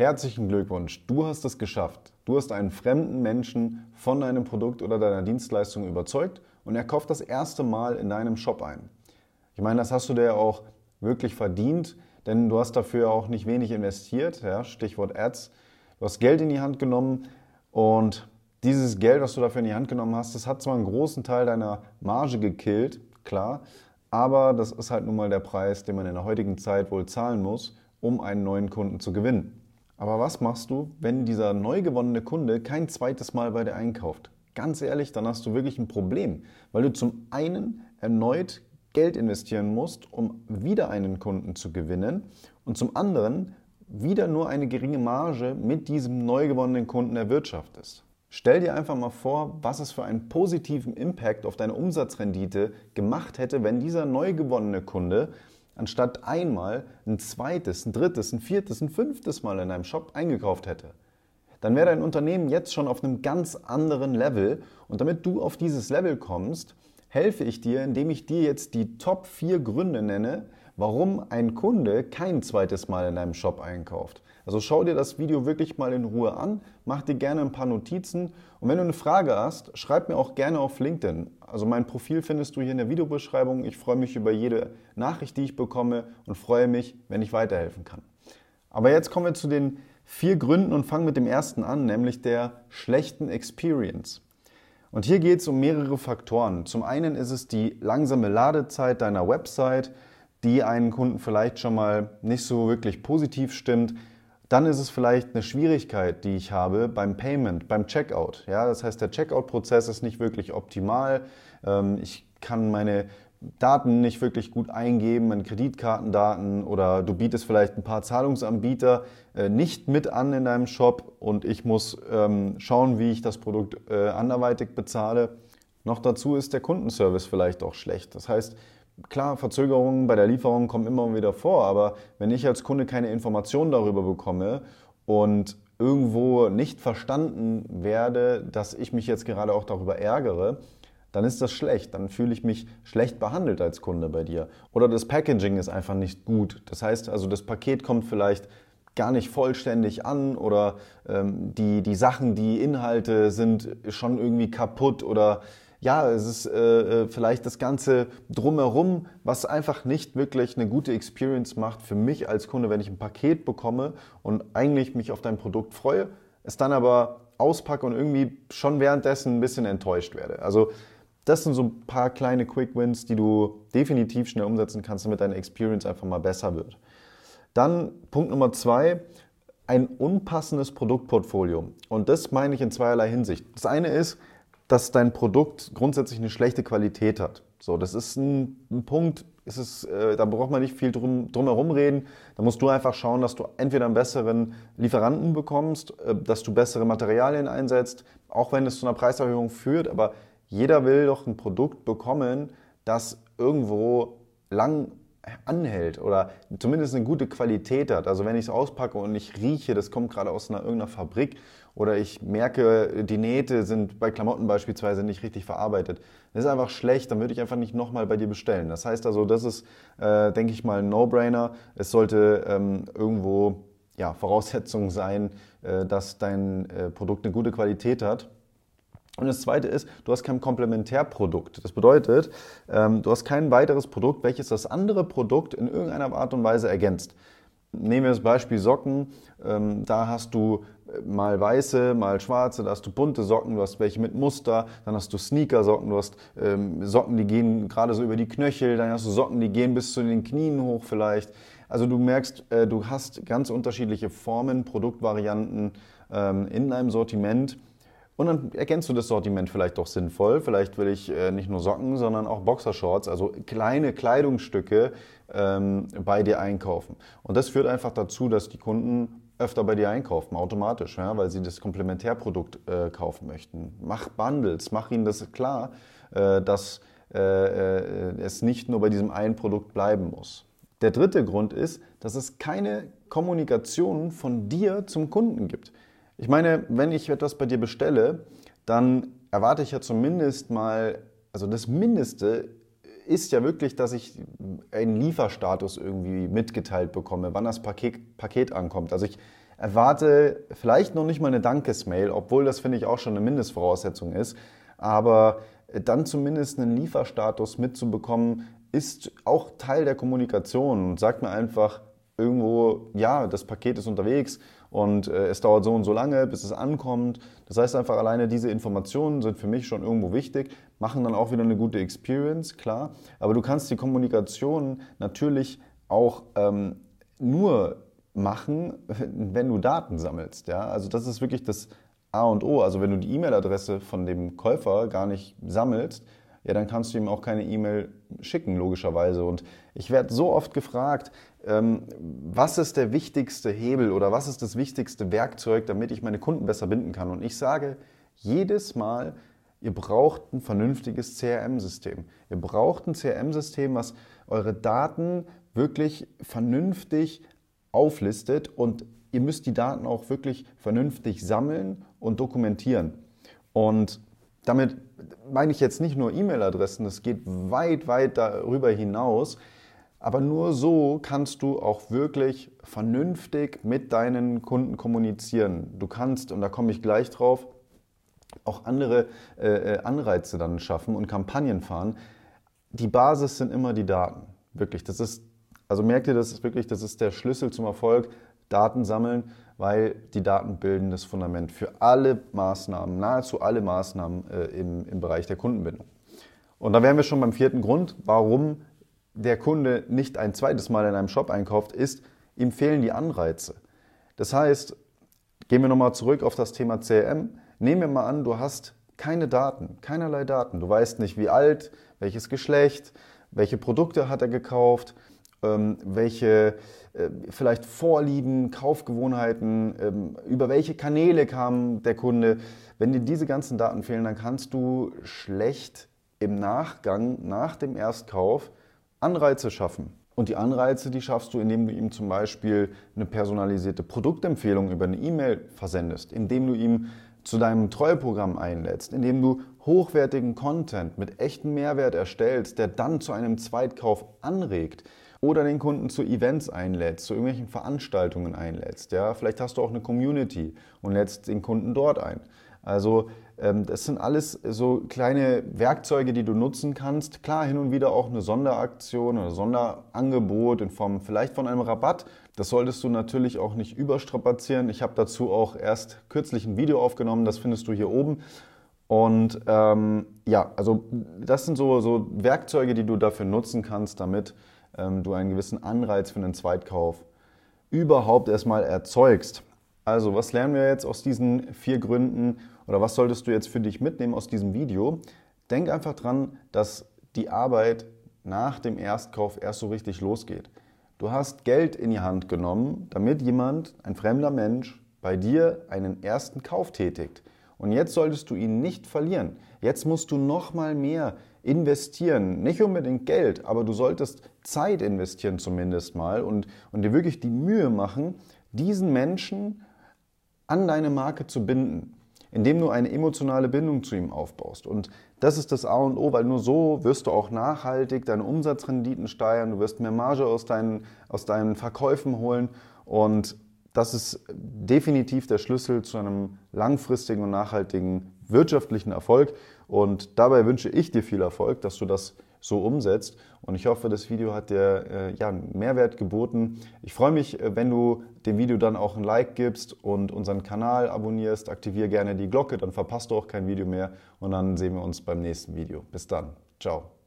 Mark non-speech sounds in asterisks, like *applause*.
Herzlichen Glückwunsch, du hast es geschafft. Du hast einen fremden Menschen von deinem Produkt oder deiner Dienstleistung überzeugt und er kauft das erste Mal in deinem Shop ein. Ich meine, das hast du dir auch wirklich verdient, denn du hast dafür auch nicht wenig investiert, ja, Stichwort Ads. Du hast Geld in die Hand genommen und dieses Geld, was du dafür in die Hand genommen hast, das hat zwar einen großen Teil deiner Marge gekillt, klar, aber das ist halt nun mal der Preis, den man in der heutigen Zeit wohl zahlen muss, um einen neuen Kunden zu gewinnen. Aber was machst du, wenn dieser neu gewonnene Kunde kein zweites Mal bei dir einkauft? Ganz ehrlich, dann hast du wirklich ein Problem, weil du zum einen erneut Geld investieren musst, um wieder einen Kunden zu gewinnen und zum anderen wieder nur eine geringe Marge mit diesem neu gewonnenen Kunden erwirtschaftest. Stell dir einfach mal vor, was es für einen positiven Impact auf deine Umsatzrendite gemacht hätte, wenn dieser neu gewonnene Kunde anstatt einmal ein zweites, ein drittes, ein viertes, ein fünftes Mal in einem Shop eingekauft hätte. Dann wäre dein Unternehmen jetzt schon auf einem ganz anderen Level und damit du auf dieses Level kommst, helfe ich dir, indem ich dir jetzt die Top 4 Gründe nenne, warum ein Kunde kein zweites Mal in deinem Shop einkauft. Also schau dir das Video wirklich mal in Ruhe an, mach dir gerne ein paar Notizen und wenn du eine Frage hast, schreib mir auch gerne auf LinkedIn. Also mein Profil findest du hier in der Videobeschreibung. Ich freue mich über jede Nachricht, die ich bekomme und freue mich, wenn ich weiterhelfen kann. Aber jetzt kommen wir zu den vier Gründen und fangen mit dem ersten an, nämlich der schlechten Experience. Und hier geht es um mehrere Faktoren. Zum einen ist es die langsame Ladezeit deiner Website, die einen Kunden vielleicht schon mal nicht so wirklich positiv stimmt. Dann ist es vielleicht eine Schwierigkeit, die ich habe beim Payment, beim Checkout. Ja, das heißt, der Checkout-Prozess ist nicht wirklich optimal. Ähm, ich kann meine Daten nicht wirklich gut eingeben, meine Kreditkartendaten oder du bietest vielleicht ein paar Zahlungsanbieter äh, nicht mit an in deinem Shop und ich muss ähm, schauen, wie ich das Produkt äh, anderweitig bezahle. Noch dazu ist der Kundenservice vielleicht auch schlecht. Das heißt, klar, Verzögerungen bei der Lieferung kommen immer wieder vor, aber wenn ich als Kunde keine Informationen darüber bekomme und irgendwo nicht verstanden werde, dass ich mich jetzt gerade auch darüber ärgere, dann ist das schlecht. Dann fühle ich mich schlecht behandelt als Kunde bei dir. Oder das Packaging ist einfach nicht gut. Das heißt also, das Paket kommt vielleicht gar nicht vollständig an oder ähm, die, die Sachen, die Inhalte sind schon irgendwie kaputt oder ja, es ist äh, äh, vielleicht das Ganze drumherum, was einfach nicht wirklich eine gute Experience macht für mich als Kunde, wenn ich ein Paket bekomme und eigentlich mich auf dein Produkt freue, es dann aber auspacke und irgendwie schon währenddessen ein bisschen enttäuscht werde. Also das sind so ein paar kleine Quick Wins, die du definitiv schnell umsetzen kannst, damit deine Experience einfach mal besser wird. Dann Punkt Nummer zwei, ein unpassendes Produktportfolio. Und das meine ich in zweierlei Hinsicht. Das eine ist, dass dein Produkt grundsätzlich eine schlechte Qualität hat. So, das ist ein, ein Punkt, ist äh, da braucht man nicht viel drum, drum herum reden. Da musst du einfach schauen, dass du entweder einen besseren Lieferanten bekommst, äh, dass du bessere Materialien einsetzt, auch wenn es zu einer Preiserhöhung führt. Aber jeder will doch ein Produkt bekommen, das irgendwo lang anhält oder zumindest eine gute Qualität hat. Also wenn ich es auspacke und ich rieche, das kommt gerade aus einer, irgendeiner Fabrik oder ich merke, die Nähte sind bei Klamotten beispielsweise nicht richtig verarbeitet. Das ist einfach schlecht, dann würde ich einfach nicht nochmal bei dir bestellen. Das heißt also, das ist, äh, denke ich mal, ein No-Brainer. Es sollte ähm, irgendwo ja, Voraussetzung sein, äh, dass dein äh, Produkt eine gute Qualität hat. Und das zweite ist, du hast kein Komplementärprodukt. Das bedeutet, ähm, du hast kein weiteres Produkt, welches das andere Produkt in irgendeiner Art und Weise ergänzt. Nehmen wir das Beispiel Socken. Ähm, da hast du äh, mal weiße, mal schwarze, da hast du bunte Socken, du hast welche mit Muster, dann hast du Sneaker-Socken, du hast ähm, Socken, die gehen gerade so über die Knöchel, dann hast du Socken, die gehen bis zu den Knien hoch vielleicht. Also du merkst, äh, du hast ganz unterschiedliche Formen, Produktvarianten in deinem Sortiment und dann ergänzt du das Sortiment vielleicht doch sinnvoll. Vielleicht will ich äh, nicht nur Socken, sondern auch Boxershorts, also kleine Kleidungsstücke ähm, bei dir einkaufen. Und das führt einfach dazu, dass die Kunden öfter bei dir einkaufen, automatisch, ja, weil sie das Komplementärprodukt äh, kaufen möchten. Mach Bundles, mach ihnen das klar, äh, dass äh, äh, es nicht nur bei diesem einen Produkt bleiben muss. Der dritte Grund ist, dass es keine Kommunikation von dir zum Kunden gibt. Ich meine, wenn ich etwas bei dir bestelle, dann erwarte ich ja zumindest mal, also das Mindeste ist ja wirklich, dass ich einen Lieferstatus irgendwie mitgeteilt bekomme, wann das Paket, Paket ankommt. Also ich erwarte vielleicht noch nicht mal eine Dankesmail, obwohl das finde ich auch schon eine Mindestvoraussetzung ist. Aber dann zumindest einen Lieferstatus mitzubekommen, ist auch Teil der Kommunikation und sagt mir einfach irgendwo, ja, das Paket ist unterwegs und äh, es dauert so und so lange, bis es ankommt. Das heißt einfach alleine diese Informationen sind für mich schon irgendwo wichtig, machen dann auch wieder eine gute Experience, klar. Aber du kannst die Kommunikation natürlich auch ähm, nur machen, *laughs* wenn du Daten sammelst. Ja? Also das ist wirklich das A und O. Also wenn du die E-Mail-Adresse von dem Käufer gar nicht sammelst, ja, dann kannst du ihm auch keine E-Mail schicken, logischerweise. Und ich werde so oft gefragt, was ist der wichtigste Hebel oder was ist das wichtigste Werkzeug, damit ich meine Kunden besser binden kann? Und ich sage jedes Mal, ihr braucht ein vernünftiges CRM-System. Ihr braucht ein CRM-System, was eure Daten wirklich vernünftig auflistet und ihr müsst die Daten auch wirklich vernünftig sammeln und dokumentieren. Und damit meine ich jetzt nicht nur E-Mail-Adressen, das geht weit, weit darüber hinaus. Aber nur so kannst du auch wirklich vernünftig mit deinen Kunden kommunizieren. Du kannst, und da komme ich gleich drauf, auch andere äh, äh Anreize dann schaffen und Kampagnen fahren. Die Basis sind immer die Daten. Wirklich, das ist, also merkt ihr, das ist wirklich, das ist der Schlüssel zum Erfolg. Daten sammeln, weil die Daten bilden das Fundament für alle Maßnahmen, nahezu alle Maßnahmen äh, im, im Bereich der Kundenbindung. Und da wären wir schon beim vierten Grund, warum der Kunde nicht ein zweites Mal in einem Shop einkauft, ist, ihm fehlen die Anreize. Das heißt, gehen wir nochmal zurück auf das Thema CRM. Nehmen wir mal an, du hast keine Daten, keinerlei Daten. Du weißt nicht, wie alt, welches Geschlecht, welche Produkte hat er gekauft, ähm, welche äh, vielleicht Vorlieben, Kaufgewohnheiten, ähm, über welche Kanäle kam der Kunde. Wenn dir diese ganzen Daten fehlen, dann kannst du schlecht im Nachgang, nach dem Erstkauf, Anreize schaffen. Und die Anreize, die schaffst du, indem du ihm zum Beispiel eine personalisierte Produktempfehlung über eine E-Mail versendest, indem du ihm zu deinem Treueprogramm einlädst, indem du hochwertigen Content mit echtem Mehrwert erstellst, der dann zu einem Zweitkauf anregt oder den Kunden zu Events einlädst, zu irgendwelchen Veranstaltungen einlädst. Ja? Vielleicht hast du auch eine Community und lädst den Kunden dort ein. Also ähm, das sind alles so kleine Werkzeuge, die du nutzen kannst. Klar, hin und wieder auch eine Sonderaktion oder Sonderangebot in Form vielleicht von einem Rabatt. Das solltest du natürlich auch nicht überstrapazieren. Ich habe dazu auch erst kürzlich ein Video aufgenommen, das findest du hier oben. Und ähm, ja, also das sind so, so Werkzeuge, die du dafür nutzen kannst, damit ähm, du einen gewissen Anreiz für einen Zweitkauf überhaupt erstmal erzeugst. Also, was lernen wir jetzt aus diesen vier Gründen oder was solltest du jetzt für dich mitnehmen aus diesem Video? Denk einfach dran, dass die Arbeit nach dem Erstkauf erst so richtig losgeht. Du hast Geld in die Hand genommen, damit jemand, ein fremder Mensch, bei dir einen ersten Kauf tätigt. Und jetzt solltest du ihn nicht verlieren. Jetzt musst du noch mal mehr investieren. Nicht unbedingt Geld, aber du solltest Zeit investieren zumindest mal und, und dir wirklich die Mühe machen, diesen Menschen an deine Marke zu binden, indem du eine emotionale Bindung zu ihm aufbaust. Und das ist das A und O, weil nur so wirst du auch nachhaltig deine Umsatzrenditen steigern, du wirst mehr Marge aus deinen, aus deinen Verkäufen holen und das ist definitiv der Schlüssel zu einem langfristigen und nachhaltigen wirtschaftlichen Erfolg. Und dabei wünsche ich dir viel Erfolg, dass du das so umsetzt. Und ich hoffe, das Video hat dir äh, ja, einen Mehrwert geboten. Ich freue mich, äh, wenn du dem Video dann auch ein Like gibst und unseren Kanal abonnierst. Aktiviere gerne die Glocke, dann verpasst du auch kein Video mehr. Und dann sehen wir uns beim nächsten Video. Bis dann. Ciao.